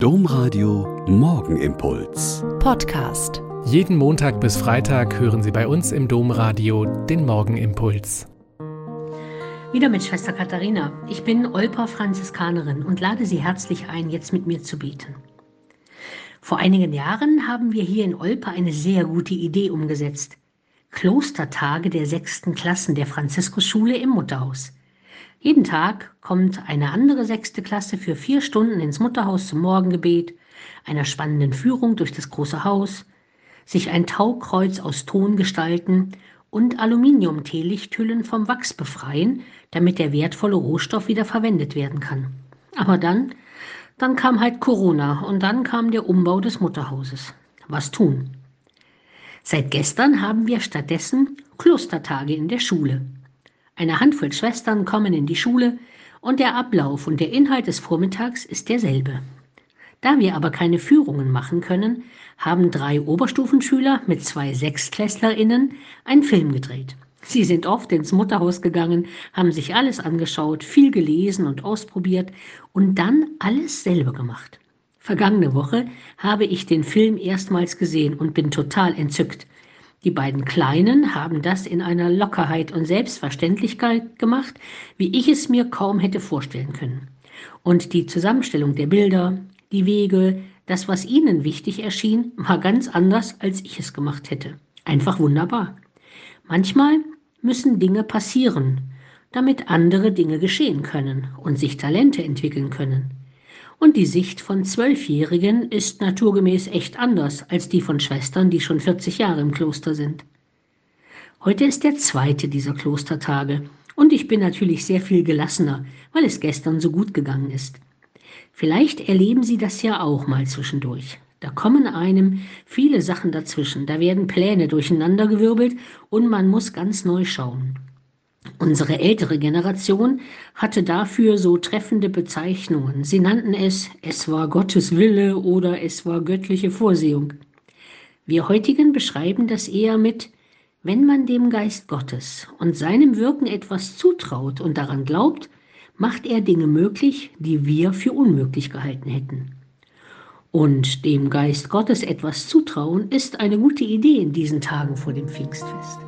Domradio Morgenimpuls. Podcast. Jeden Montag bis Freitag hören Sie bei uns im Domradio den Morgenimpuls. Wieder mit Schwester Katharina. Ich bin Olper Franziskanerin und lade Sie herzlich ein, jetzt mit mir zu beten. Vor einigen Jahren haben wir hier in Olper eine sehr gute Idee umgesetzt. Klostertage der sechsten Klassen der Franziskusschule im Mutterhaus. Jeden Tag kommt eine andere sechste Klasse für vier Stunden ins Mutterhaus zum Morgengebet, einer spannenden Führung durch das große Haus, sich ein Taukreuz aus Ton gestalten und Aluminium-Teelichthüllen vom Wachs befreien, damit der wertvolle Rohstoff wieder verwendet werden kann. Aber dann, dann kam halt Corona und dann kam der Umbau des Mutterhauses. Was tun? Seit gestern haben wir stattdessen Klostertage in der Schule. Eine Handvoll Schwestern kommen in die Schule und der Ablauf und der Inhalt des Vormittags ist derselbe. Da wir aber keine Führungen machen können, haben drei Oberstufenschüler mit zwei SechstklässlerInnen einen Film gedreht. Sie sind oft ins Mutterhaus gegangen, haben sich alles angeschaut, viel gelesen und ausprobiert und dann alles selber gemacht. Vergangene Woche habe ich den Film erstmals gesehen und bin total entzückt. Die beiden Kleinen haben das in einer Lockerheit und Selbstverständlichkeit gemacht, wie ich es mir kaum hätte vorstellen können. Und die Zusammenstellung der Bilder, die Wege, das, was ihnen wichtig erschien, war ganz anders, als ich es gemacht hätte. Einfach wunderbar. Manchmal müssen Dinge passieren, damit andere Dinge geschehen können und sich Talente entwickeln können. Und die Sicht von Zwölfjährigen ist naturgemäß echt anders als die von Schwestern, die schon 40 Jahre im Kloster sind. Heute ist der zweite dieser Klostertage und ich bin natürlich sehr viel gelassener, weil es gestern so gut gegangen ist. Vielleicht erleben Sie das ja auch mal zwischendurch. Da kommen einem viele Sachen dazwischen, da werden Pläne durcheinandergewirbelt und man muss ganz neu schauen. Unsere ältere Generation hatte dafür so treffende Bezeichnungen. Sie nannten es, es war Gottes Wille oder es war göttliche Vorsehung. Wir heutigen beschreiben das eher mit, wenn man dem Geist Gottes und seinem Wirken etwas zutraut und daran glaubt, macht er Dinge möglich, die wir für unmöglich gehalten hätten. Und dem Geist Gottes etwas zutrauen ist eine gute Idee in diesen Tagen vor dem Pfingstfest.